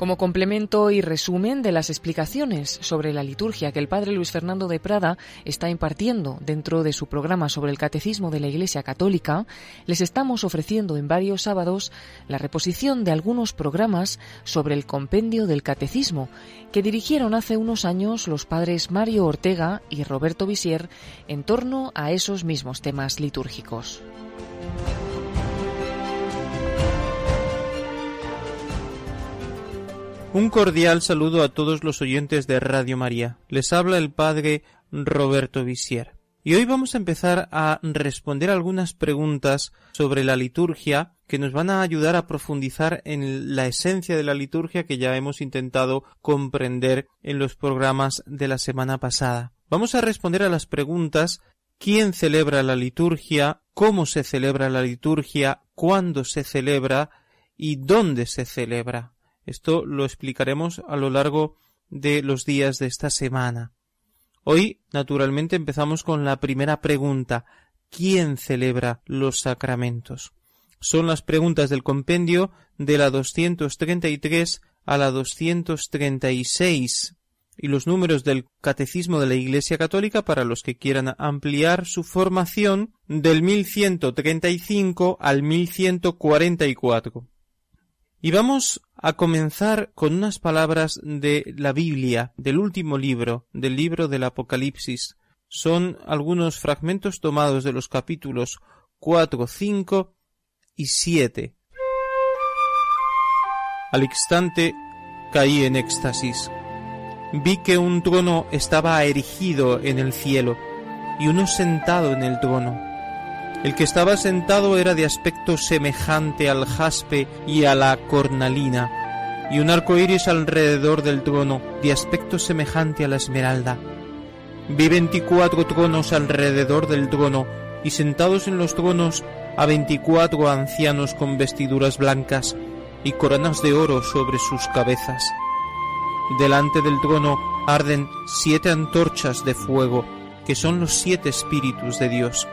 Como complemento y resumen de las explicaciones sobre la liturgia que el padre Luis Fernando de Prada está impartiendo dentro de su programa sobre el catecismo de la Iglesia Católica, les estamos ofreciendo en varios sábados la reposición de algunos programas sobre el compendio del catecismo que dirigieron hace unos años los padres Mario Ortega y Roberto Visier en torno a esos mismos temas litúrgicos. Un cordial saludo a todos los oyentes de Radio María. Les habla el padre Roberto Visier. Y hoy vamos a empezar a responder algunas preguntas sobre la liturgia que nos van a ayudar a profundizar en la esencia de la liturgia que ya hemos intentado comprender en los programas de la semana pasada. Vamos a responder a las preguntas ¿Quién celebra la liturgia? ¿Cómo se celebra la liturgia? ¿Cuándo se celebra? ¿Y dónde se celebra? Esto lo explicaremos a lo largo de los días de esta semana. Hoy, naturalmente, empezamos con la primera pregunta. ¿Quién celebra los sacramentos? Son las preguntas del compendio de la 233 a la 236 y los números del Catecismo de la Iglesia Católica para los que quieran ampliar su formación del 1135 al 1144. Y vamos a comenzar con unas palabras de la Biblia, del último libro, del libro del Apocalipsis. Son algunos fragmentos tomados de los capítulos 4, 5 y 7. Al instante caí en éxtasis. Vi que un trono estaba erigido en el cielo y uno sentado en el trono el que estaba sentado era de aspecto semejante al jaspe y a la cornalina, y un arco iris alrededor del trono, de aspecto semejante a la esmeralda. Vi veinticuatro tronos alrededor del trono, y sentados en los tronos a veinticuatro ancianos con vestiduras blancas y coronas de oro sobre sus cabezas. Delante del trono arden siete antorchas de fuego, que son los siete espíritus de Dios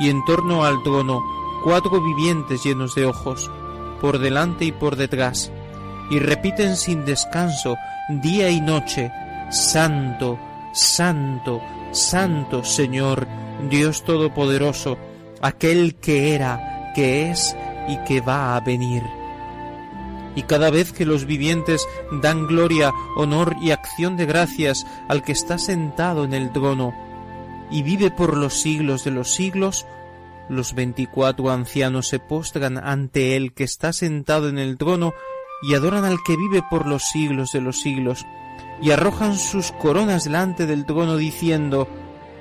y en torno al trono cuatro vivientes llenos de ojos, por delante y por detrás, y repiten sin descanso, día y noche, Santo, Santo, Santo Señor, Dios Todopoderoso, aquel que era, que es y que va a venir. Y cada vez que los vivientes dan gloria, honor y acción de gracias al que está sentado en el trono, y vive por los siglos de los siglos, los veinticuatro ancianos se postran ante él que está sentado en el trono y adoran al que vive por los siglos de los siglos, y arrojan sus coronas delante del trono diciendo,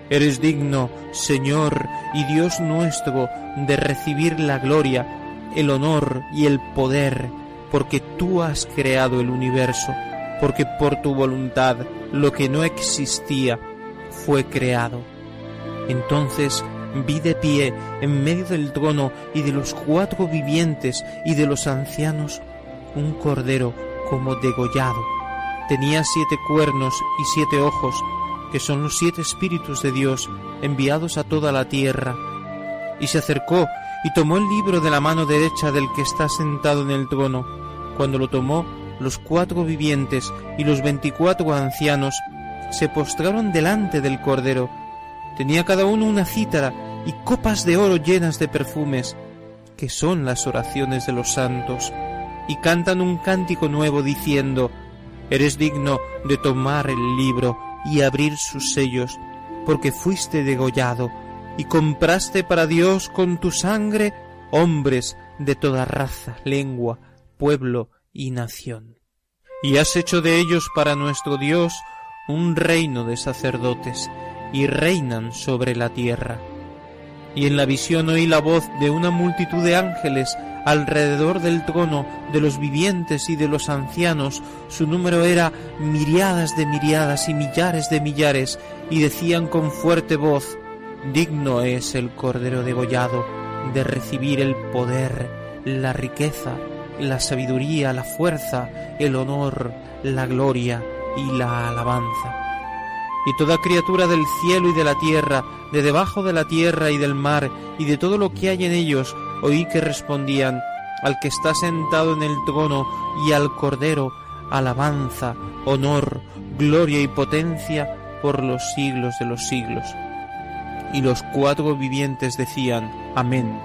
Eres digno, Señor y Dios nuestro, de recibir la gloria, el honor y el poder, porque tú has creado el universo, porque por tu voluntad lo que no existía fue creado. Entonces vi de pie en medio del trono y de los cuatro vivientes y de los ancianos un cordero como degollado. Tenía siete cuernos y siete ojos, que son los siete espíritus de Dios enviados a toda la tierra. Y se acercó y tomó el libro de la mano derecha del que está sentado en el trono. Cuando lo tomó, los cuatro vivientes y los veinticuatro ancianos se postraron delante del cordero Tenía cada uno una cítara y copas de oro llenas de perfumes, que son las oraciones de los santos, y cantan un cántico nuevo diciendo, Eres digno de tomar el libro y abrir sus sellos, porque fuiste degollado y compraste para Dios con tu sangre hombres de toda raza, lengua, pueblo y nación. Y has hecho de ellos para nuestro Dios un reino de sacerdotes, y reinan sobre la tierra. Y en la visión oí la voz de una multitud de ángeles alrededor del trono de los vivientes y de los ancianos. Su número era miriadas de miriadas y millares de millares, y decían con fuerte voz, Digno es el Cordero degollado de recibir el poder, la riqueza, la sabiduría, la fuerza, el honor, la gloria y la alabanza y toda criatura del cielo y de la tierra, de debajo de la tierra y del mar, y de todo lo que hay en ellos, oí que respondían, al que está sentado en el trono y al Cordero, alabanza, honor, gloria y potencia por los siglos de los siglos. Y los cuatro vivientes decían, Amén,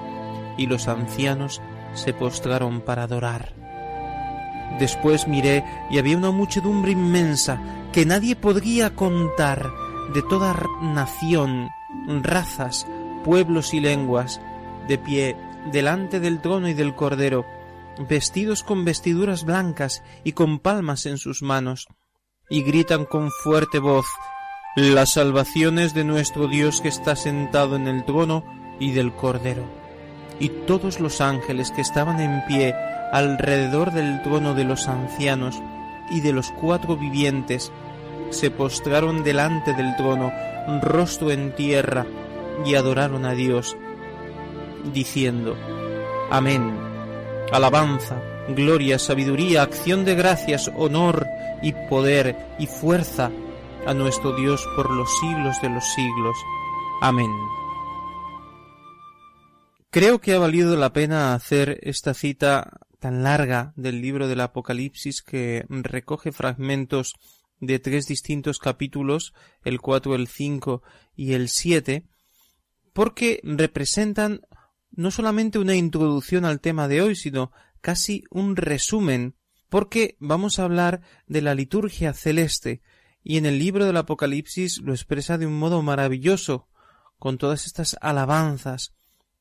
y los ancianos se postraron para adorar. Después miré y había una muchedumbre inmensa que nadie podría contar de toda nación, razas, pueblos y lenguas, de pie delante del trono y del cordero, vestidos con vestiduras blancas y con palmas en sus manos, y gritan con fuerte voz, las salvaciones de nuestro Dios que está sentado en el trono y del cordero. Y todos los ángeles que estaban en pie alrededor del trono de los ancianos y de los cuatro vivientes, se postraron delante del trono, rostro en tierra, y adoraron a Dios, diciendo, Amén. Alabanza, gloria, sabiduría, acción de gracias, honor y poder y fuerza a nuestro Dios por los siglos de los siglos. Amén. Creo que ha valido la pena hacer esta cita tan larga del libro del Apocalipsis que recoge fragmentos de tres distintos capítulos, el cuatro, el cinco y el siete, porque representan no solamente una introducción al tema de hoy, sino casi un resumen, porque vamos a hablar de la liturgia celeste, y en el libro del Apocalipsis lo expresa de un modo maravilloso, con todas estas alabanzas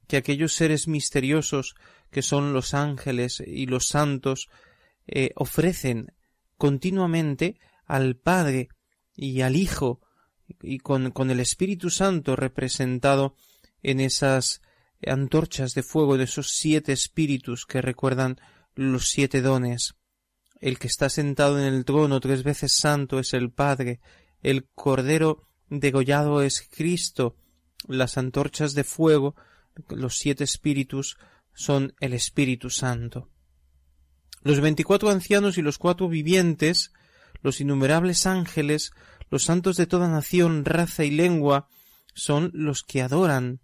que aquellos seres misteriosos que son los ángeles y los santos eh, ofrecen continuamente al Padre y al Hijo y con, con el Espíritu Santo representado en esas antorchas de fuego de esos siete espíritus que recuerdan los siete dones. El que está sentado en el trono tres veces santo es el Padre, el Cordero degollado es Cristo, las antorchas de fuego, los siete espíritus, son el Espíritu Santo. Los veinticuatro ancianos y los cuatro vivientes, los innumerables ángeles, los santos de toda nación, raza y lengua, son los que adoran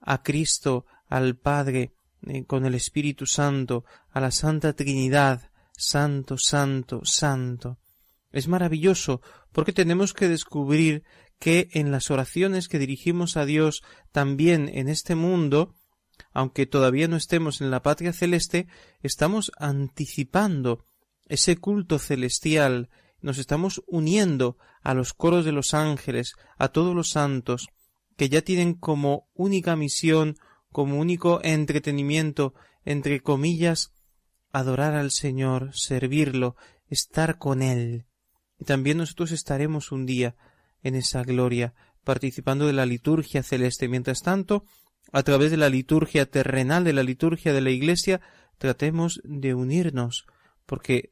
a Cristo, al Padre, eh, con el Espíritu Santo, a la Santa Trinidad, Santo, Santo, Santo. Es maravilloso porque tenemos que descubrir que en las oraciones que dirigimos a Dios también en este mundo, aunque todavía no estemos en la patria celeste, estamos anticipando ese culto celestial, nos estamos uniendo a los coros de los ángeles, a todos los santos, que ya tienen como única misión, como único entretenimiento, entre comillas, adorar al Señor, servirlo, estar con Él. Y también nosotros estaremos un día en esa gloria, participando de la liturgia celeste. Mientras tanto, a través de la liturgia terrenal, de la liturgia de la Iglesia, tratemos de unirnos, porque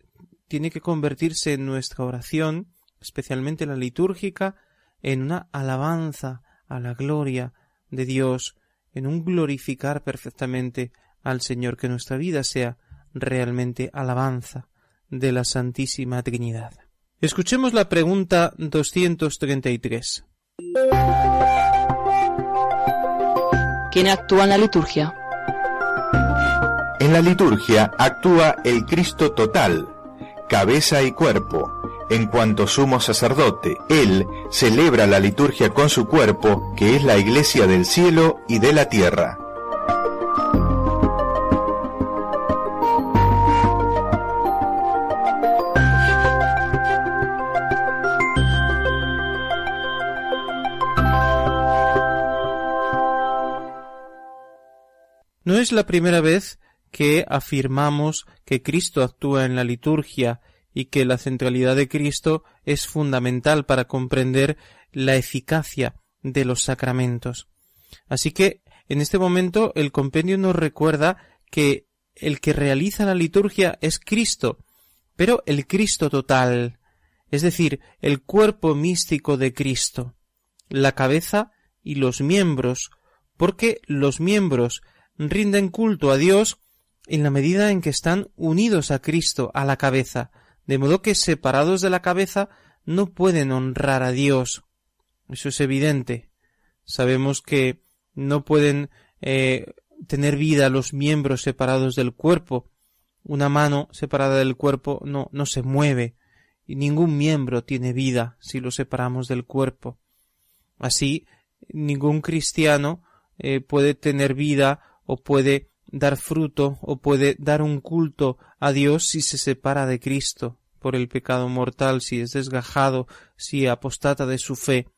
tiene que convertirse en nuestra oración, especialmente la litúrgica, en una alabanza a la gloria de Dios, en un glorificar perfectamente al Señor, que nuestra vida sea realmente alabanza de la Santísima Trinidad. Escuchemos la pregunta 233. ¿Quién actúa en la liturgia? En la liturgia actúa el Cristo total, cabeza y cuerpo, en cuanto sumo sacerdote. Él celebra la liturgia con su cuerpo, que es la iglesia del cielo y de la tierra. No es la primera vez que afirmamos que Cristo actúa en la liturgia y que la centralidad de Cristo es fundamental para comprender la eficacia de los sacramentos. Así que en este momento el compendio nos recuerda que el que realiza la liturgia es Cristo, pero el Cristo total, es decir, el cuerpo místico de Cristo, la cabeza y los miembros, porque los miembros rinden culto a Dios en la medida en que están unidos a Cristo, a la cabeza, de modo que separados de la cabeza no pueden honrar a Dios. Eso es evidente. Sabemos que no pueden eh, tener vida los miembros separados del cuerpo. Una mano separada del cuerpo no, no se mueve, y ningún miembro tiene vida si lo separamos del cuerpo. Así, ningún cristiano eh, puede tener vida o puede dar fruto o puede dar un culto a Dios si se separa de Cristo por el pecado mortal, si es desgajado, si apostata de su fe.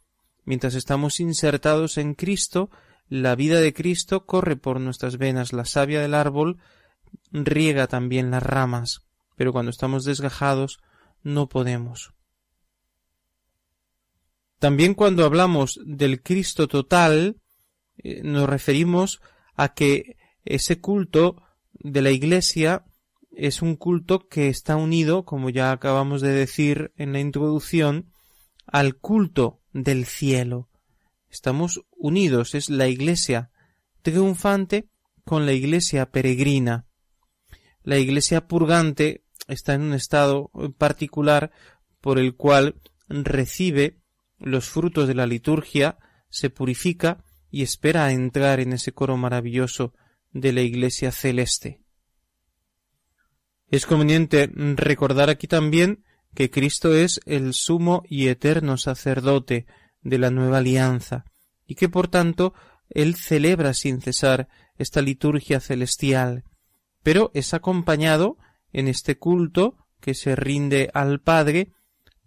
Mientras estamos insertados en Cristo, la vida de Cristo corre por nuestras venas, la savia del árbol riega también las ramas, pero cuando estamos desgajados no podemos. También cuando hablamos del Cristo total, eh, nos referimos a que ese culto de la Iglesia es un culto que está unido, como ya acabamos de decir en la introducción, al culto del cielo. Estamos unidos, es la iglesia triunfante con la iglesia peregrina. La iglesia purgante está en un estado particular por el cual recibe los frutos de la liturgia, se purifica y espera a entrar en ese coro maravilloso de la iglesia celeste. Es conveniente recordar aquí también que Cristo es el sumo y eterno sacerdote de la nueva alianza, y que por tanto él celebra sin cesar esta liturgia celestial, pero es acompañado en este culto que se rinde al Padre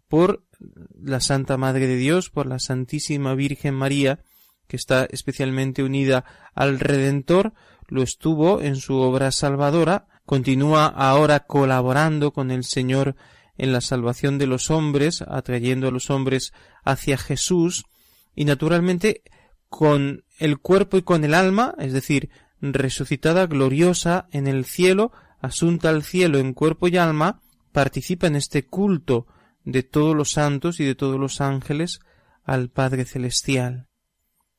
por la Santa Madre de Dios, por la Santísima Virgen María, que está especialmente unida al Redentor, lo estuvo en su obra salvadora, continúa ahora colaborando con el Señor en la salvación de los hombres, atrayendo a los hombres hacia Jesús, y naturalmente con el cuerpo y con el alma, es decir, resucitada gloriosa en el cielo, asunta al cielo en cuerpo y alma, participa en este culto de todos los santos y de todos los ángeles al Padre Celestial.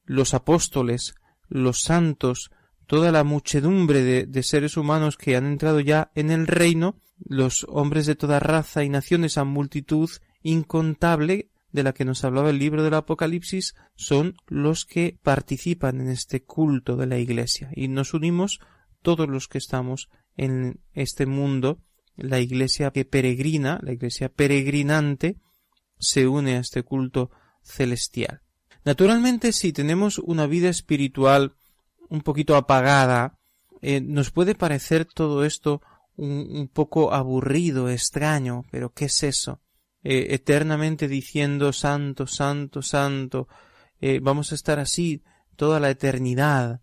Los apóstoles, los santos, toda la muchedumbre de, seres humanos que han entrado ya en el reino, los hombres de toda raza y naciones a multitud incontable de la que nos hablaba el libro del Apocalipsis son los que participan en este culto de la Iglesia y nos unimos todos los que estamos en este mundo la Iglesia que peregrina, la Iglesia peregrinante se une a este culto celestial. Naturalmente, si tenemos una vida espiritual un poquito apagada, eh, nos puede parecer todo esto un, un, poco aburrido, extraño, pero ¿qué es eso? Eh, eternamente diciendo santo, santo, santo, eh, vamos a estar así toda la eternidad.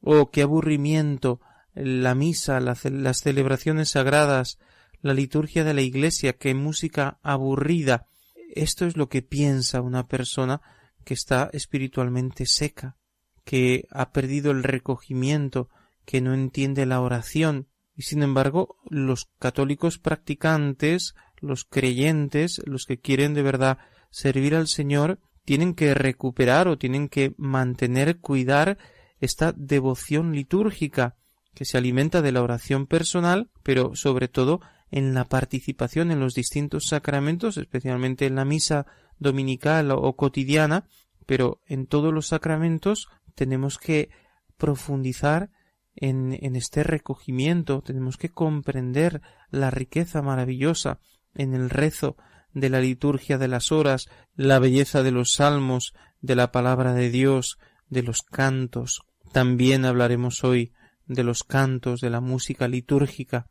Oh, qué aburrimiento la misa, las celebraciones sagradas, la liturgia de la iglesia, qué música aburrida. Esto es lo que piensa una persona que está espiritualmente seca, que ha perdido el recogimiento, que no entiende la oración. Y sin embargo, los católicos practicantes, los creyentes, los que quieren de verdad servir al Señor, tienen que recuperar o tienen que mantener, cuidar esta devoción litúrgica que se alimenta de la oración personal, pero sobre todo en la participación en los distintos sacramentos, especialmente en la misa dominical o cotidiana, pero en todos los sacramentos tenemos que profundizar en, en este recogimiento, tenemos que comprender la riqueza maravillosa en el rezo de la liturgia de las horas, la belleza de los salmos, de la palabra de Dios, de los cantos. También hablaremos hoy de los cantos, de la música litúrgica.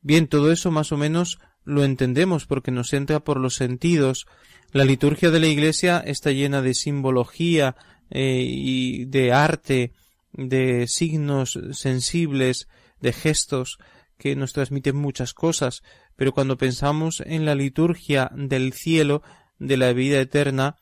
Bien, todo eso más o menos lo entendemos porque nos entra por los sentidos. La liturgia de la Iglesia está llena de simbología eh, y de arte, de signos sensibles, de gestos que nos transmiten muchas cosas, pero cuando pensamos en la liturgia del cielo, de la vida eterna,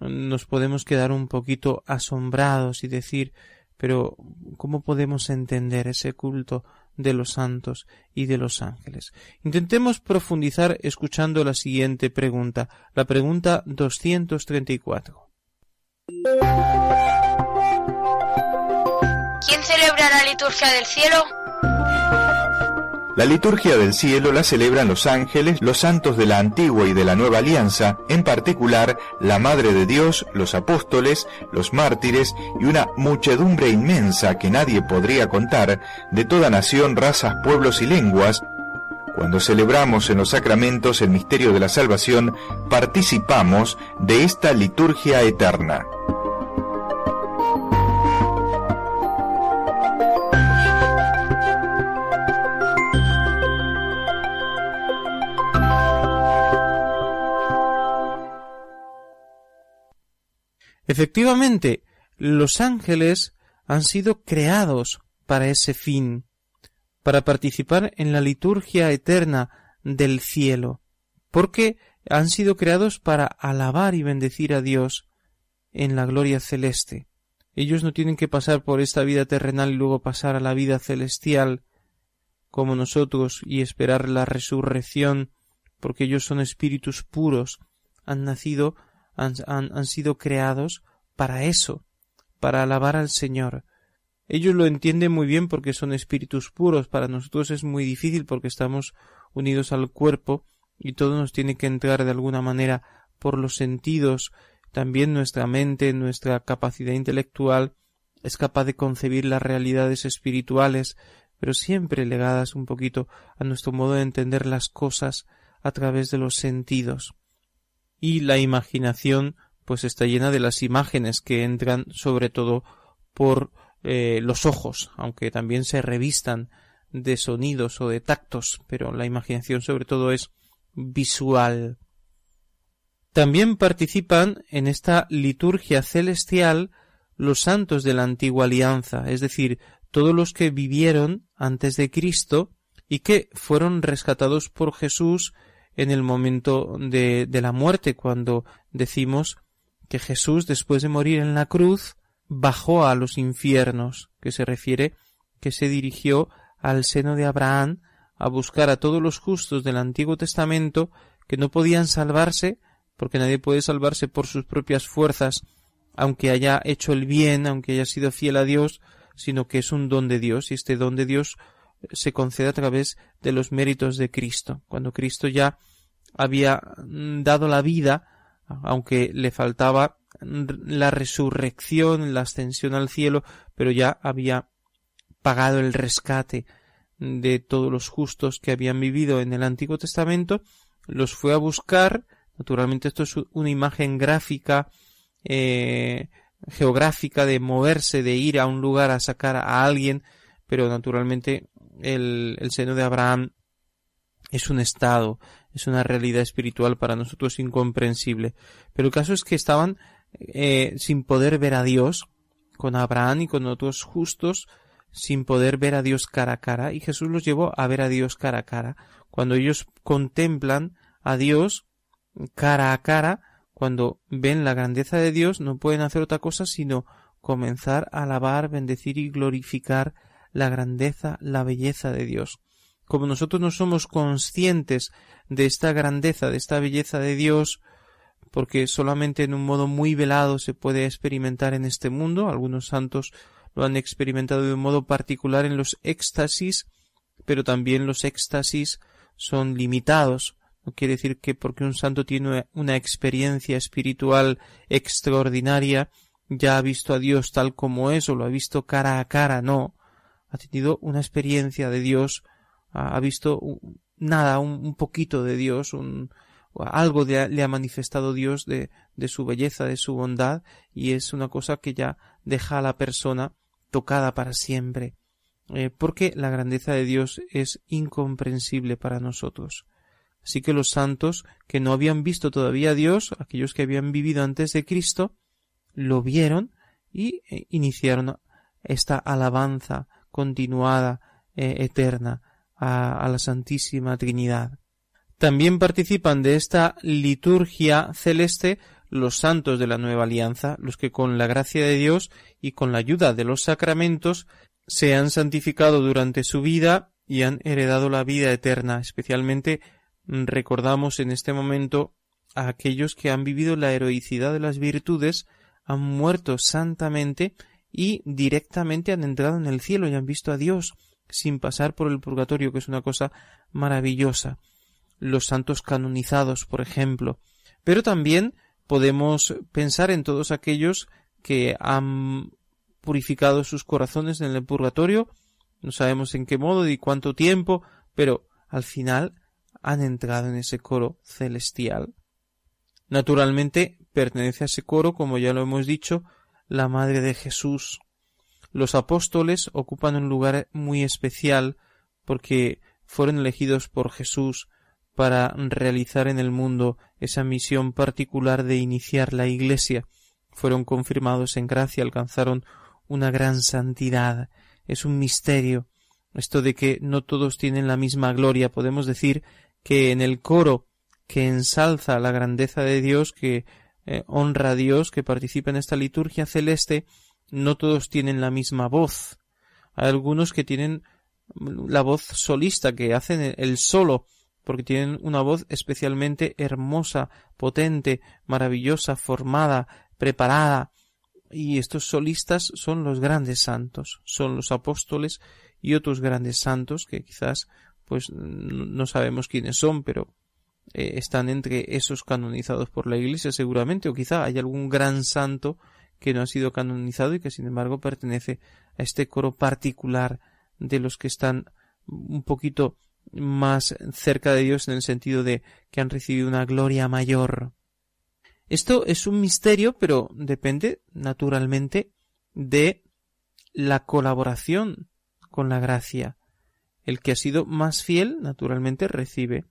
nos podemos quedar un poquito asombrados y decir pero ¿cómo podemos entender ese culto de los santos y de los ángeles? Intentemos profundizar escuchando la siguiente pregunta, la pregunta 234. ¿Quién celebra la liturgia del cielo? La liturgia del cielo la celebran los ángeles, los santos de la antigua y de la nueva alianza, en particular la Madre de Dios, los apóstoles, los mártires y una muchedumbre inmensa que nadie podría contar de toda nación, razas, pueblos y lenguas, cuando celebramos en los sacramentos el misterio de la salvación, participamos de esta liturgia eterna. Efectivamente, los ángeles han sido creados para ese fin, para participar en la liturgia eterna del cielo, porque han sido creados para alabar y bendecir a Dios en la gloria celeste. Ellos no tienen que pasar por esta vida terrenal y luego pasar a la vida celestial como nosotros y esperar la resurrección, porque ellos son espíritus puros, han nacido han, sido creados para eso, para alabar al Señor. Ellos lo entienden muy bien porque son espíritus puros. Para nosotros es muy difícil porque estamos unidos al cuerpo y todo nos tiene que entrar de alguna manera por los sentidos. También nuestra mente, nuestra capacidad intelectual es capaz de concebir las realidades espirituales, pero siempre legadas un poquito a nuestro modo de entender las cosas a través de los sentidos y la imaginación pues está llena de las imágenes que entran sobre todo por eh, los ojos, aunque también se revistan de sonidos o de tactos, pero la imaginación sobre todo es visual. También participan en esta liturgia celestial los santos de la antigua alianza, es decir, todos los que vivieron antes de Cristo y que fueron rescatados por Jesús en el momento de, de la muerte, cuando decimos que Jesús, después de morir en la cruz, bajó a los infiernos, que se refiere que se dirigió al seno de Abraham a buscar a todos los justos del Antiguo Testamento que no podían salvarse, porque nadie puede salvarse por sus propias fuerzas, aunque haya hecho el bien, aunque haya sido fiel a Dios, sino que es un don de Dios, y este don de Dios se concede a través de los méritos de Cristo. Cuando Cristo ya había dado la vida, aunque le faltaba la resurrección, la ascensión al cielo, pero ya había pagado el rescate de todos los justos que habían vivido en el Antiguo Testamento, los fue a buscar, naturalmente esto es una imagen gráfica, eh, geográfica de moverse, de ir a un lugar a sacar a alguien, pero naturalmente el, el seno de Abraham es un estado, es una realidad espiritual para nosotros incomprensible. Pero el caso es que estaban eh, sin poder ver a Dios, con Abraham y con otros justos, sin poder ver a Dios cara a cara, y Jesús los llevó a ver a Dios cara a cara. Cuando ellos contemplan a Dios cara a cara, cuando ven la grandeza de Dios, no pueden hacer otra cosa sino comenzar a alabar, bendecir y glorificar la grandeza, la belleza de Dios como nosotros no somos conscientes de esta grandeza, de esta belleza de Dios, porque solamente en un modo muy velado se puede experimentar en este mundo, algunos santos lo han experimentado de un modo particular en los éxtasis, pero también los éxtasis son limitados. No quiere decir que porque un santo tiene una experiencia espiritual extraordinaria, ya ha visto a Dios tal como es o lo ha visto cara a cara, no. Ha tenido una experiencia de Dios ha visto nada, un, poquito de Dios, un, algo le ha manifestado Dios de, su belleza, de su bondad, y es una cosa que ya deja a la persona tocada para siempre, eh, porque la grandeza de Dios es incomprensible para nosotros. Así que los santos que no habían visto todavía a Dios, aquellos que habían vivido antes de Cristo, lo vieron y eh, iniciaron esta alabanza continuada, eh, eterna, a, la Santísima Trinidad. También participan de esta liturgia celeste los santos de la nueva alianza, los que con la gracia de Dios y con la ayuda de los sacramentos se han santificado durante su vida y han heredado la vida eterna. Especialmente recordamos en este momento a aquellos que han vivido la heroicidad de las virtudes, han muerto santamente y directamente han entrado en el cielo y han visto a Dios sin pasar por el purgatorio, que es una cosa maravillosa. Los santos canonizados, por ejemplo. Pero también podemos pensar en todos aquellos que han purificado sus corazones en el purgatorio, no sabemos en qué modo y cuánto tiempo, pero al final han entrado en ese coro celestial. Naturalmente pertenece a ese coro, como ya lo hemos dicho, la Madre de Jesús. Los apóstoles ocupan un lugar muy especial porque fueron elegidos por Jesús para realizar en el mundo esa misión particular de iniciar la Iglesia. Fueron confirmados en gracia, alcanzaron una gran santidad. Es un misterio esto de que no todos tienen la misma gloria. Podemos decir que en el coro que ensalza la grandeza de Dios, que eh, honra a Dios, que participa en esta liturgia celeste, no todos tienen la misma voz. Hay algunos que tienen la voz solista, que hacen el solo, porque tienen una voz especialmente hermosa, potente, maravillosa, formada, preparada. Y estos solistas son los grandes santos, son los apóstoles y otros grandes santos que quizás pues no sabemos quiénes son, pero eh, están entre esos canonizados por la Iglesia seguramente, o quizá hay algún gran santo que no ha sido canonizado y que sin embargo pertenece a este coro particular de los que están un poquito más cerca de Dios en el sentido de que han recibido una gloria mayor. Esto es un misterio, pero depende naturalmente de la colaboración con la gracia. El que ha sido más fiel, naturalmente, recibe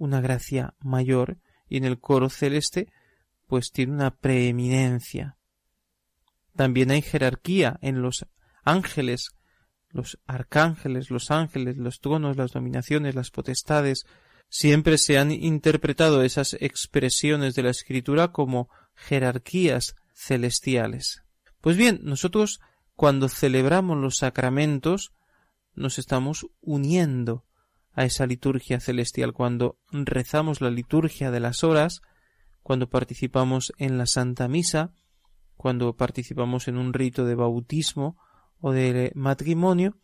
una gracia mayor y en el coro celeste pues tiene una preeminencia. También hay jerarquía en los ángeles, los arcángeles, los ángeles, los tronos, las dominaciones, las potestades. Siempre se han interpretado esas expresiones de la escritura como jerarquías celestiales. Pues bien, nosotros cuando celebramos los sacramentos nos estamos uniendo a esa liturgia celestial cuando rezamos la liturgia de las horas, cuando participamos en la Santa Misa, cuando participamos en un rito de bautismo o de matrimonio,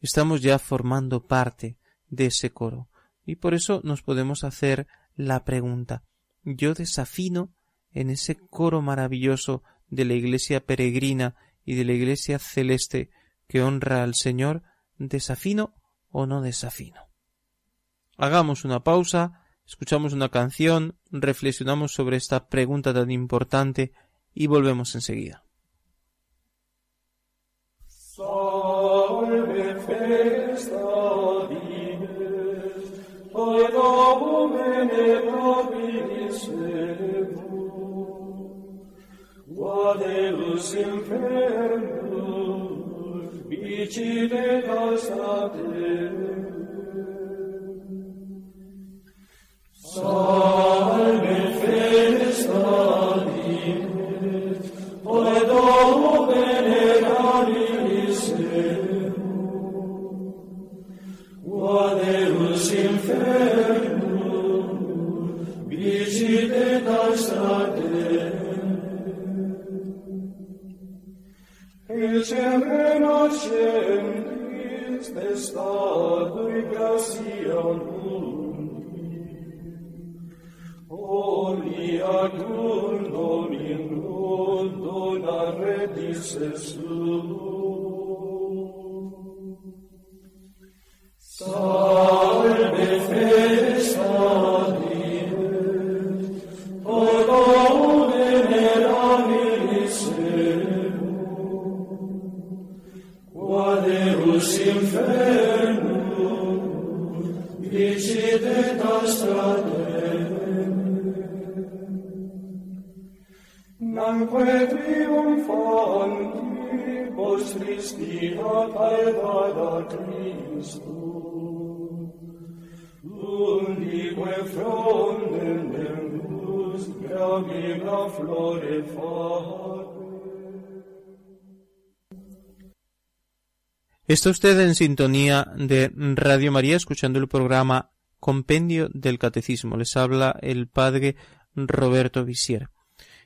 estamos ya formando parte de ese coro. Y por eso nos podemos hacer la pregunta yo desafino en ese coro maravilloso de la iglesia peregrina y de la iglesia celeste que honra al Señor, desafino o no desafino. Hagamos una pausa, escuchamos una canción, reflexionamos sobre esta pregunta tan importante y volvemos enseguida. Salve Felice David, ole Domo venerari Vadeus infernum, visite tae strate. Ecem renacem Christe statui gratia Omnia duldo minuto na redis esum. Sa flore fat. Está usted en sintonía de Radio María escuchando el programa Compendio del Catecismo. Les habla el padre Roberto Visier.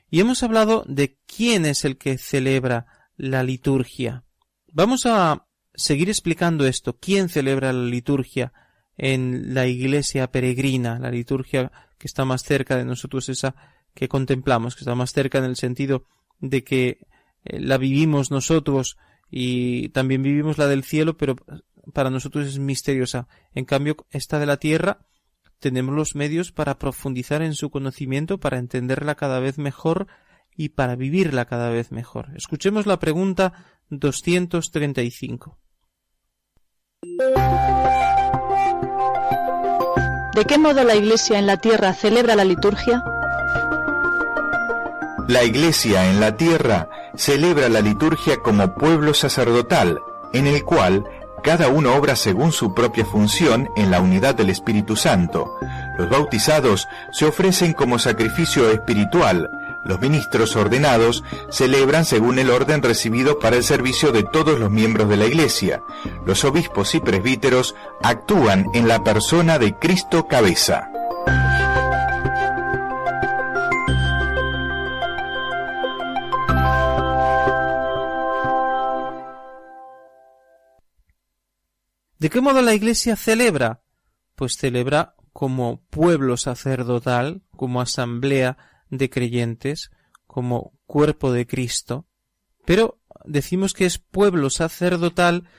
Y hemos hablado de quién es el que celebra la liturgia. Vamos a seguir explicando esto. ¿Quién celebra la liturgia en la iglesia peregrina? La liturgia que está más cerca de nosotros, esa que contemplamos, que está más cerca en el sentido de que eh, la vivimos nosotros y también vivimos la del cielo, pero para nosotros es misteriosa. En cambio, esta de la tierra tenemos los medios para profundizar en su conocimiento, para entenderla cada vez mejor y para vivirla cada vez mejor. Escuchemos la pregunta 235. ¿De qué modo la Iglesia en la tierra celebra la liturgia? La Iglesia en la tierra celebra la liturgia como pueblo sacerdotal, en el cual cada uno obra según su propia función en la unidad del Espíritu Santo. Los bautizados se ofrecen como sacrificio espiritual. Los ministros ordenados celebran según el orden recibido para el servicio de todos los miembros de la Iglesia. Los obispos y presbíteros actúan en la persona de Cristo cabeza. ¿De qué modo la Iglesia celebra? Pues celebra como pueblo sacerdotal, como asamblea de creyentes, como cuerpo de Cristo. Pero decimos que es pueblo sacerdotal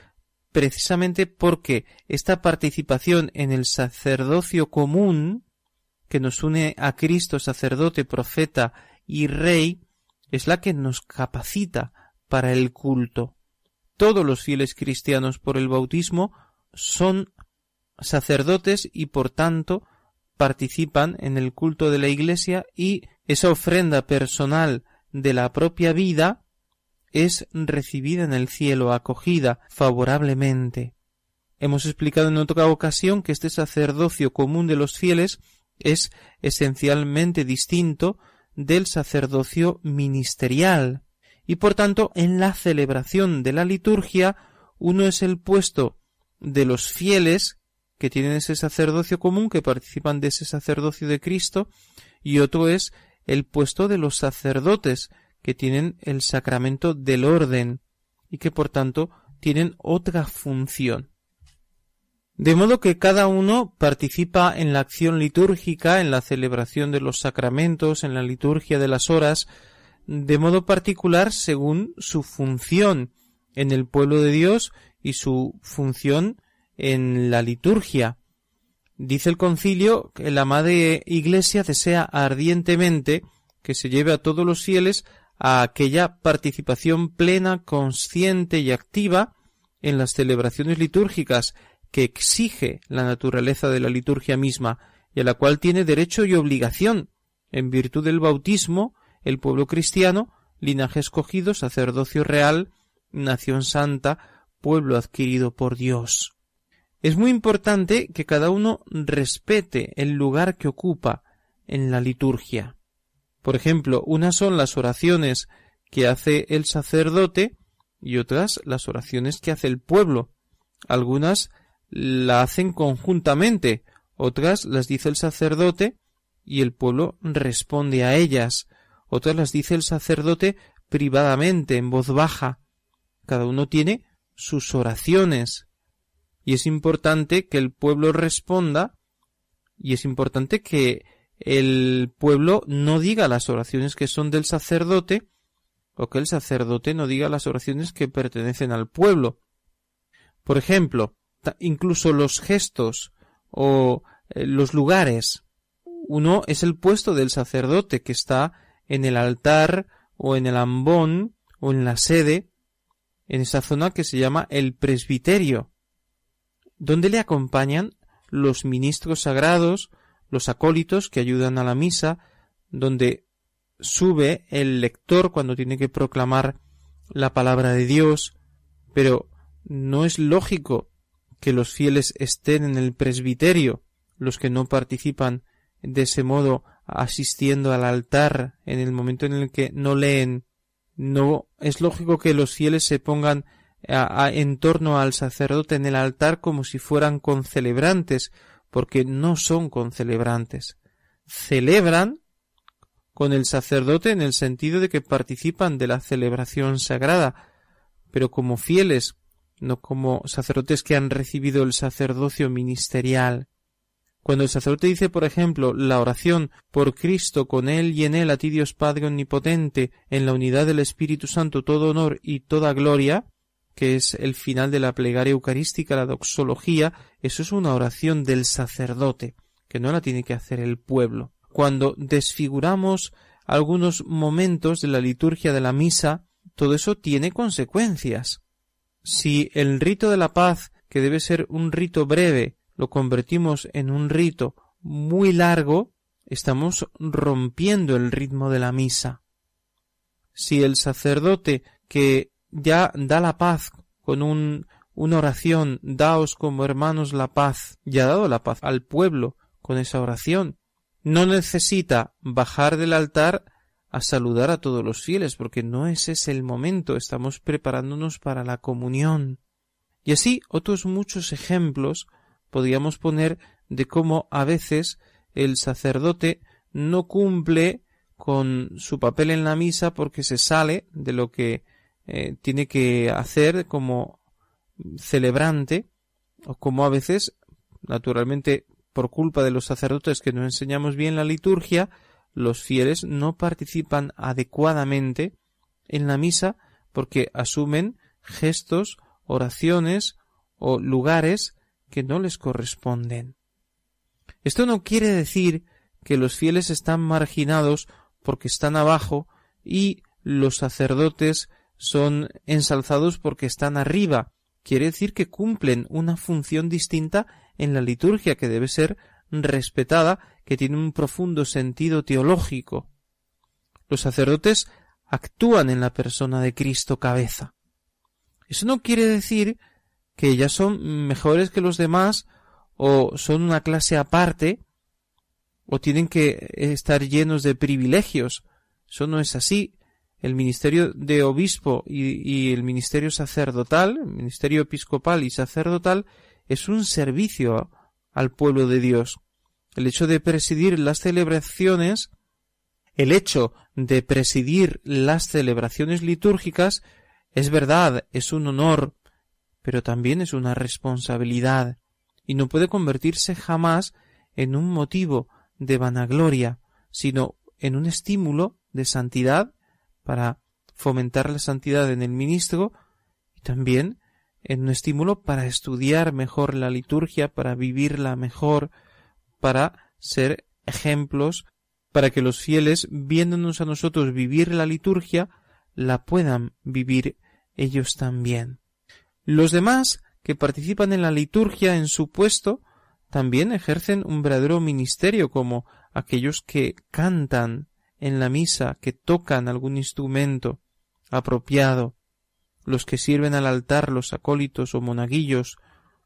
precisamente porque esta participación en el sacerdocio común que nos une a Cristo sacerdote, profeta y rey es la que nos capacita para el culto. Todos los fieles cristianos por el bautismo son sacerdotes y por tanto participan en el culto de la Iglesia y esa ofrenda personal de la propia vida es recibida en el cielo, acogida favorablemente. Hemos explicado en otra ocasión que este sacerdocio común de los fieles es esencialmente distinto del sacerdocio ministerial y por tanto en la celebración de la liturgia uno es el puesto de los fieles que tienen ese sacerdocio común, que participan de ese sacerdocio de Cristo, y otro es el puesto de los sacerdotes, que tienen el sacramento del orden, y que por tanto tienen otra función. De modo que cada uno participa en la acción litúrgica, en la celebración de los sacramentos, en la liturgia de las horas, de modo particular según su función en el pueblo de Dios y su función en la liturgia. Dice el concilio que la Madre Iglesia desea ardientemente que se lleve a todos los fieles a aquella participación plena, consciente y activa en las celebraciones litúrgicas que exige la naturaleza de la liturgia misma y a la cual tiene derecho y obligación, en virtud del bautismo, el pueblo cristiano, linaje escogido, sacerdocio real, nación santa, pueblo adquirido por Dios. Es muy importante que cada uno respete el lugar que ocupa en la liturgia. Por ejemplo, unas son las oraciones que hace el sacerdote y otras las oraciones que hace el pueblo. Algunas la hacen conjuntamente, otras las dice el sacerdote y el pueblo responde a ellas, otras las dice el sacerdote privadamente, en voz baja. Cada uno tiene sus oraciones. Y es importante que el pueblo responda y es importante que el pueblo no diga las oraciones que son del sacerdote o que el sacerdote no diga las oraciones que pertenecen al pueblo. Por ejemplo, incluso los gestos o eh, los lugares. Uno es el puesto del sacerdote que está en el altar o en el ambón o en la sede en esa zona que se llama el presbiterio, donde le acompañan los ministros sagrados, los acólitos que ayudan a la misa, donde sube el lector cuando tiene que proclamar la palabra de Dios, pero no es lógico que los fieles estén en el presbiterio, los que no participan de ese modo asistiendo al altar en el momento en el que no leen. No es lógico que los fieles se pongan en torno al sacerdote en el altar como si fueran concelebrantes, porque no son concelebrantes. Celebran con el sacerdote en el sentido de que participan de la celebración sagrada, pero como fieles no como sacerdotes que han recibido el sacerdocio ministerial. Cuando el sacerdote dice, por ejemplo, la oración por Cristo, con Él y en Él, a ti Dios Padre Omnipotente, en la unidad del Espíritu Santo, todo honor y toda gloria, que es el final de la plegaria eucarística, la doxología, eso es una oración del sacerdote, que no la tiene que hacer el pueblo. Cuando desfiguramos algunos momentos de la liturgia de la misa, todo eso tiene consecuencias. Si el rito de la paz, que debe ser un rito breve, lo convertimos en un rito muy largo, estamos rompiendo el ritmo de la misa. Si el sacerdote que ya da la paz con un, una oración, daos como hermanos la paz, ya ha dado la paz al pueblo con esa oración, no necesita bajar del altar a saludar a todos los fieles, porque no ese es el momento, estamos preparándonos para la comunión. Y así otros muchos ejemplos podríamos poner de cómo a veces el sacerdote no cumple con su papel en la misa porque se sale de lo que eh, tiene que hacer como celebrante o como a veces naturalmente por culpa de los sacerdotes que no enseñamos bien la liturgia los fieles no participan adecuadamente en la misa porque asumen gestos, oraciones o lugares que no les corresponden. Esto no quiere decir que los fieles están marginados porque están abajo y los sacerdotes son ensalzados porque están arriba. Quiere decir que cumplen una función distinta en la liturgia que debe ser respetada, que tiene un profundo sentido teológico. Los sacerdotes actúan en la persona de Cristo cabeza. Eso no quiere decir que ellas son mejores que los demás o son una clase aparte o tienen que estar llenos de privilegios. Eso no es así. El ministerio de obispo y, el ministerio sacerdotal, el ministerio episcopal y sacerdotal, es un servicio al pueblo de Dios. El hecho de presidir las celebraciones, el hecho de presidir las celebraciones litúrgicas, es verdad, es un honor, pero también es una responsabilidad y no puede convertirse jamás en un motivo de vanagloria, sino en un estímulo de santidad para fomentar la santidad en el ministro y también en un estímulo para estudiar mejor la liturgia, para vivirla mejor, para ser ejemplos, para que los fieles, viéndonos a nosotros vivir la liturgia, la puedan vivir ellos también. Los demás que participan en la liturgia en su puesto también ejercen un verdadero ministerio como aquellos que cantan en la misa, que tocan algún instrumento apropiado, los que sirven al altar, los acólitos o monaguillos,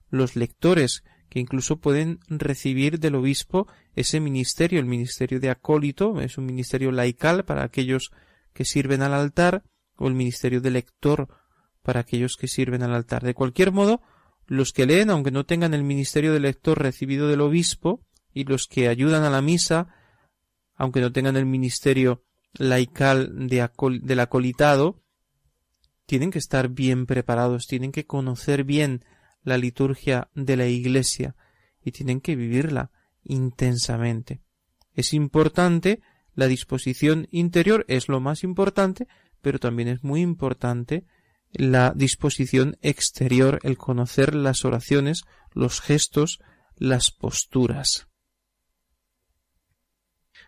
los lectores, que incluso pueden recibir del obispo ese ministerio, el ministerio de acólito, es un ministerio laical para aquellos que sirven al altar, o el ministerio de lector para aquellos que sirven al altar. De cualquier modo, los que leen, aunque no tengan el ministerio de lector recibido del obispo, y los que ayudan a la misa, aunque no tengan el ministerio laical de del acolitado, tienen que estar bien preparados, tienen que conocer bien la liturgia de la Iglesia y tienen que vivirla intensamente. Es importante la disposición interior, es lo más importante, pero también es muy importante la disposición exterior, el conocer las oraciones, los gestos, las posturas.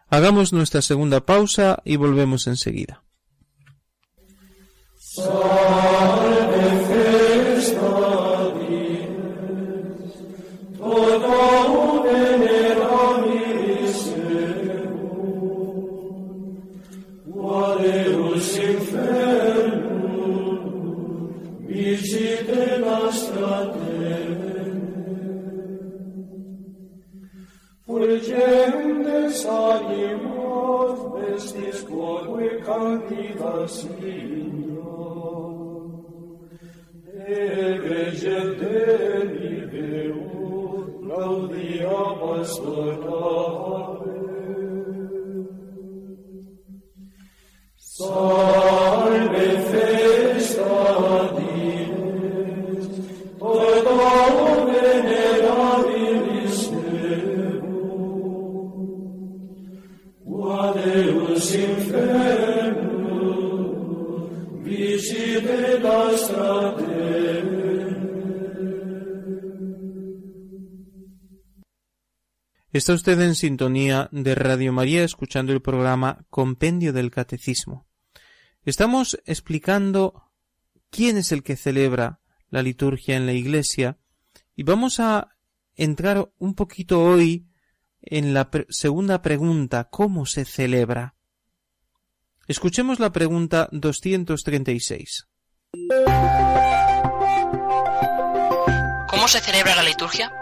Hagamos nuestra segunda pausa y volvemos enseguida. quodque candida signo, e vegem deni veu, laudiamas donare. Sanctus, Está usted en sintonía de Radio María escuchando el programa Compendio del Catecismo. Estamos explicando quién es el que celebra la liturgia en la Iglesia y vamos a entrar un poquito hoy en la segunda pregunta, ¿cómo se celebra? Escuchemos la pregunta 236. ¿Cómo se celebra la liturgia?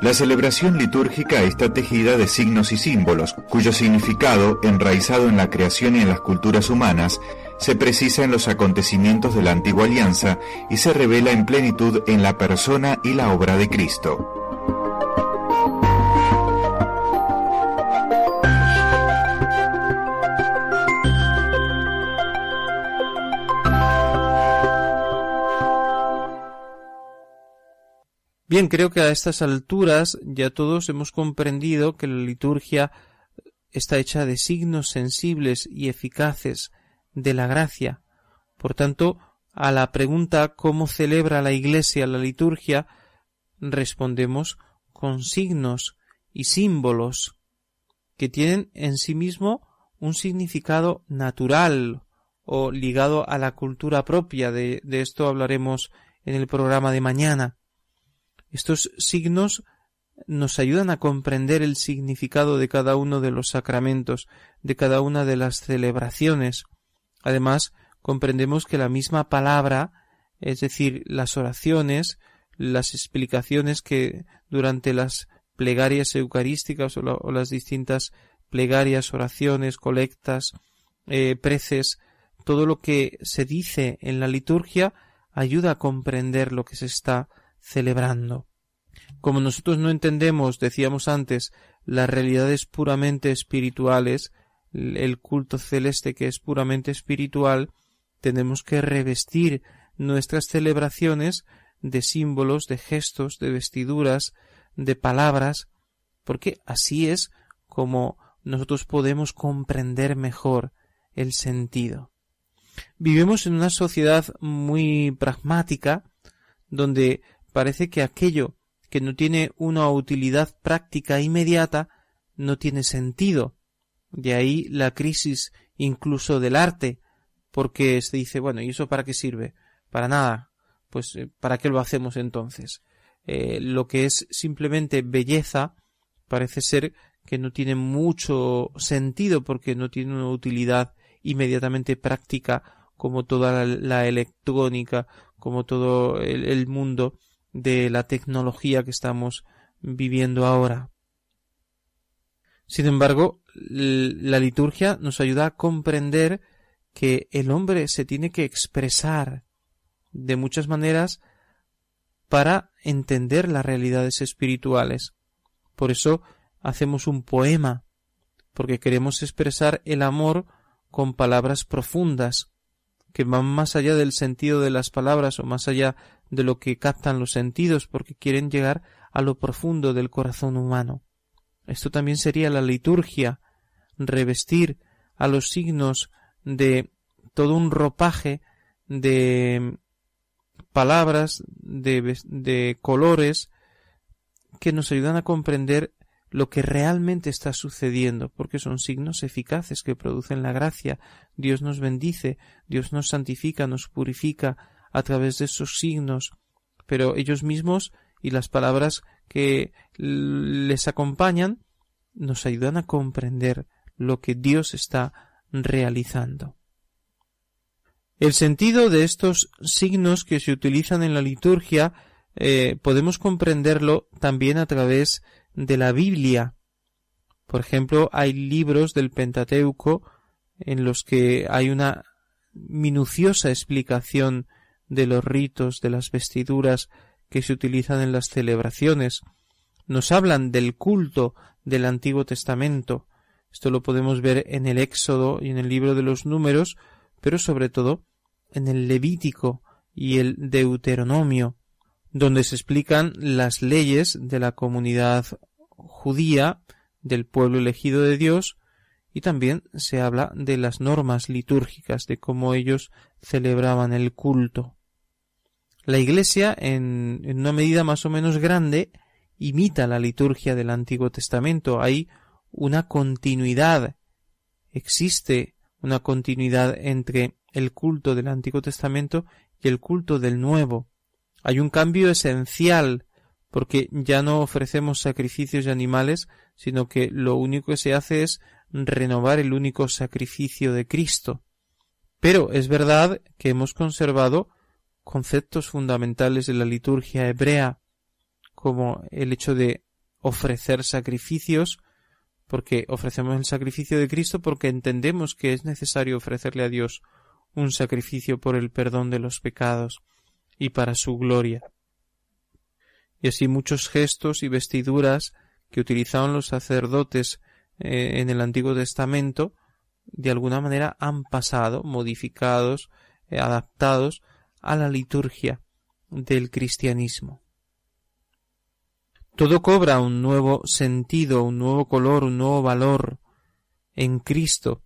La celebración litúrgica está tejida de signos y símbolos, cuyo significado, enraizado en la creación y en las culturas humanas, se precisa en los acontecimientos de la antigua alianza y se revela en plenitud en la persona y la obra de Cristo. Bien, creo que a estas alturas ya todos hemos comprendido que la liturgia está hecha de signos sensibles y eficaces de la gracia. Por tanto, a la pregunta ¿cómo celebra la Iglesia la liturgia? respondemos con signos y símbolos que tienen en sí mismo un significado natural o ligado a la cultura propia. De, esto hablaremos en el programa de mañana. Estos signos nos ayudan a comprender el significado de cada uno de los sacramentos, de cada una de las celebraciones. Además, comprendemos que la misma palabra, es decir, las oraciones, las explicaciones que durante las plegarias eucarísticas o, las distintas plegarias, oraciones, colectas, eh, preces, todo lo que se dice en la liturgia ayuda a comprender lo que se está celebrando. Como nosotros no entendemos, decíamos antes, las realidades puramente espirituales, el culto celeste que es puramente espiritual, tenemos que revestir nuestras celebraciones de símbolos, de gestos, de vestiduras, de palabras, porque así es como nosotros podemos comprender mejor el sentido. Vivimos en una sociedad muy pragmática, donde parece que aquello que no tiene una utilidad práctica inmediata no tiene sentido. De ahí la crisis incluso del arte, porque se dice, bueno, ¿y eso para qué sirve? Para nada. Pues, eh, ¿para qué lo hacemos entonces? Eh, lo que es simplemente belleza parece ser que no tiene mucho sentido porque no tiene una utilidad inmediatamente práctica como toda la, electrónica, como todo el mundo de la tecnología que estamos viviendo ahora. Sin embargo, la liturgia nos ayuda a comprender que el hombre se tiene que expresar de muchas maneras para entender las realidades espirituales. Por eso hacemos un poema, porque queremos expresar el amor con palabras profundas, que van más allá del sentido de las palabras o más allá de lo que captan los sentidos porque quieren llegar a lo profundo del corazón humano. Esto también sería la liturgia, revestir a los signos de todo un ropaje de palabras, de, de colores, que nos ayudan a comprender lo que realmente está sucediendo, porque son signos eficaces que producen la gracia. Dios nos bendice, Dios nos santifica, nos purifica, a través de esos signos, pero ellos mismos y las palabras que les acompañan nos ayudan a comprender lo que Dios está realizando. El sentido de estos signos que se utilizan en la liturgia eh, podemos comprenderlo también a través de la Biblia. Por ejemplo, hay libros del Pentateuco en los que hay una minuciosa explicación de los ritos, de las vestiduras que se utilizan en las celebraciones. Nos hablan del culto del Antiguo Testamento. Esto lo podemos ver en el Éxodo y en el libro de los números, pero sobre todo en el Levítico y el Deuteronomio, donde se explican las leyes de la comunidad judía del pueblo elegido de Dios, y también se habla de las normas litúrgicas, de cómo ellos celebraban el culto. La Iglesia, en, una medida más o menos grande, imita la liturgia del Antiguo Testamento. Hay una continuidad. Existe una continuidad entre el culto del Antiguo Testamento y el culto del Nuevo. Hay un cambio esencial porque ya no ofrecemos sacrificios de animales, sino que lo único que se hace es renovar el único sacrificio de Cristo. Pero es verdad que hemos conservado conceptos fundamentales de la liturgia hebrea, como el hecho de ofrecer sacrificios, porque ofrecemos el sacrificio de Cristo porque entendemos que es necesario ofrecerle a Dios un sacrificio por el perdón de los pecados y para su gloria. Y así muchos gestos y vestiduras que utilizaban los sacerdotes eh, en el Antiguo Testamento de alguna manera han pasado, modificados, eh, adaptados a la liturgia del cristianismo. Todo cobra un nuevo sentido, un nuevo color, un nuevo valor en Cristo,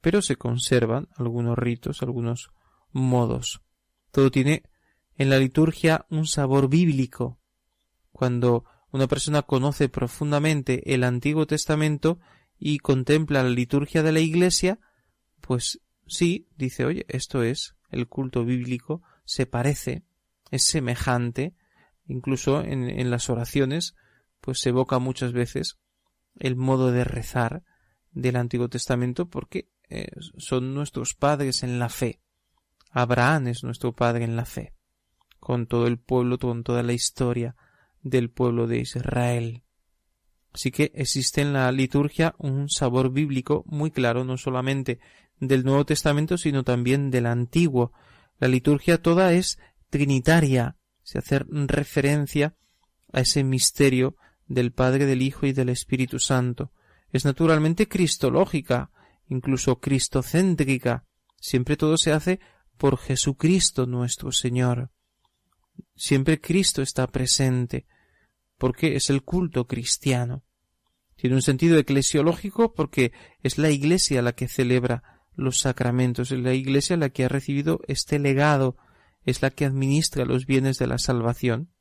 pero se conservan algunos ritos, algunos modos. Todo tiene en la liturgia un sabor bíblico. Cuando una persona conoce profundamente el Antiguo Testamento y contempla la liturgia de la Iglesia, pues sí, dice, oye, esto es el culto bíblico, se parece, es semejante, incluso en, las oraciones, pues se evoca muchas veces el modo de rezar del Antiguo Testamento porque eh, son nuestros padres en la fe. Abraham es nuestro padre en la fe, con todo el pueblo, con toda la historia del pueblo de Israel. Así que existe en la liturgia un sabor bíblico muy claro, no solamente del Nuevo Testamento, sino también del Antiguo. La liturgia toda es trinitaria, se hace referencia a ese misterio del Padre, del Hijo y del Espíritu Santo. Es naturalmente cristológica, incluso cristocéntrica. Siempre todo se hace por Jesucristo nuestro Señor. Siempre Cristo está presente, porque es el culto cristiano. Tiene un sentido eclesiológico porque es la Iglesia la que celebra los sacramentos, es la Iglesia la que ha recibido este legado es la que administra los bienes de la salvación.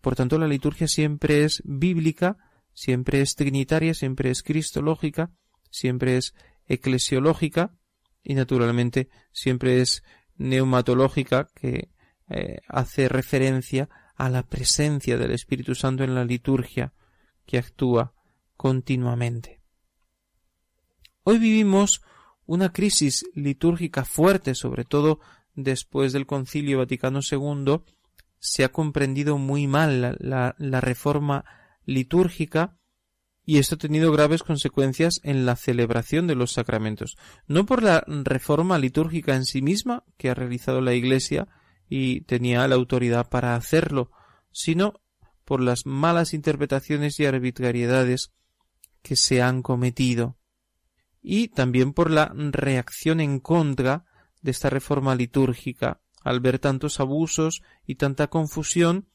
Por tanto, la liturgia siempre es bíblica, siempre es trinitaria, siempre es cristológica, siempre es eclesiológica y naturalmente siempre es neumatológica que eh, hace referencia a la presencia del Espíritu Santo en la liturgia que actúa continuamente. Hoy vivimos una crisis litúrgica fuerte, sobre todo después del Concilio Vaticano II, se ha comprendido muy mal la, la, reforma litúrgica y esto ha tenido graves consecuencias en la celebración de los sacramentos. No por la reforma litúrgica en sí misma que ha realizado la Iglesia y tenía la autoridad para hacerlo, sino por las malas interpretaciones y arbitrariedades que se han cometido y también por la reacción en contra de esta reforma litúrgica. Al ver tantos abusos y tanta confusión,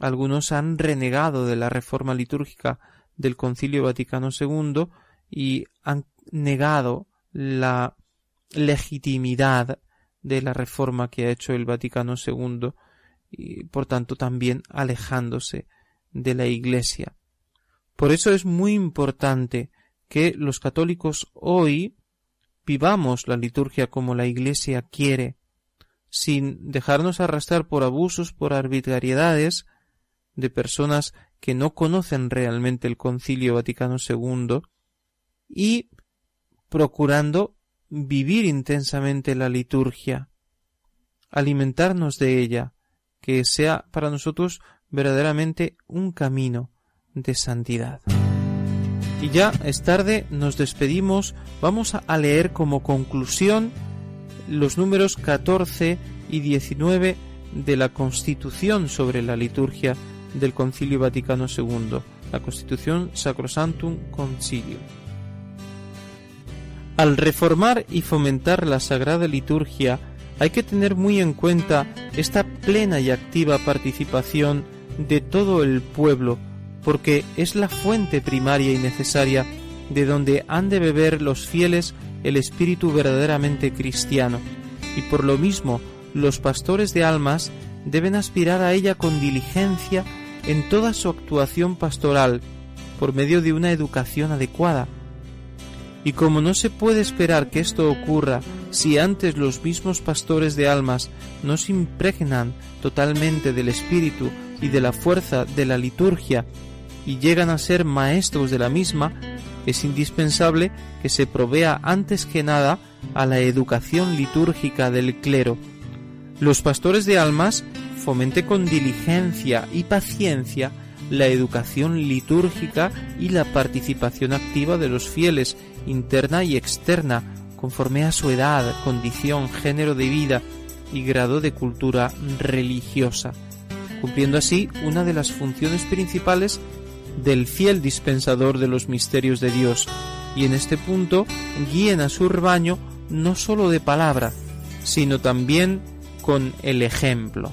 algunos han renegado de la reforma litúrgica del Concilio Vaticano II y han negado la legitimidad de la reforma que ha hecho el Vaticano II y por tanto también alejándose de la Iglesia. Por eso es muy importante que los católicos hoy vivamos la liturgia como la Iglesia quiere, sin dejarnos arrastrar por abusos, por arbitrariedades de personas que no conocen realmente el Concilio Vaticano II y procurando vivir intensamente la liturgia, alimentarnos de ella, que sea para nosotros verdaderamente un camino de santidad. Y ya es tarde, nos despedimos, vamos a leer como conclusión los números 14 y 19 de la Constitución sobre la liturgia del Concilio Vaticano II, la Constitución Sacrosantum Concilio. Al reformar y fomentar la sagrada liturgia, hay que tener muy en cuenta esta plena y activa participación de todo el pueblo porque es la fuente primaria y necesaria de donde han de beber los fieles el espíritu verdaderamente cristiano, y por lo mismo los pastores de almas deben aspirar a ella con diligencia en toda su actuación pastoral, por medio de una educación adecuada. Y como no se puede esperar que esto ocurra si antes los mismos pastores de almas no se impregnan totalmente del espíritu y de la fuerza de la liturgia y llegan a ser maestros de la misma, es indispensable que se provea antes que nada a la educación litúrgica del clero. Los pastores de almas fomente con diligencia y paciencia la educación litúrgica y la participación activa de los fieles, interna y externa, conforme a su edad, condición, género de vida y grado de cultura religiosa, cumpliendo así una de las funciones principales del fiel dispensador de los misterios de Dios, y en este punto guíen a su rebaño no sólo de palabra, sino también con el ejemplo.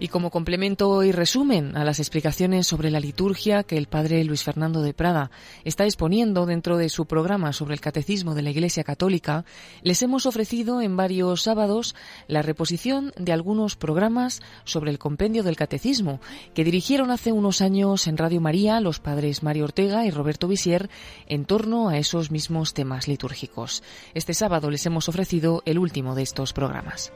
Y como complemento y resumen a las explicaciones sobre la liturgia que el padre Luis Fernando de Prada está exponiendo dentro de su programa sobre el catecismo de la Iglesia Católica, les hemos ofrecido en varios sábados la reposición de algunos programas sobre el compendio del catecismo que dirigieron hace unos años en Radio María los padres Mario Ortega y Roberto Visier en torno a esos mismos temas litúrgicos. Este sábado les hemos ofrecido el último de estos programas.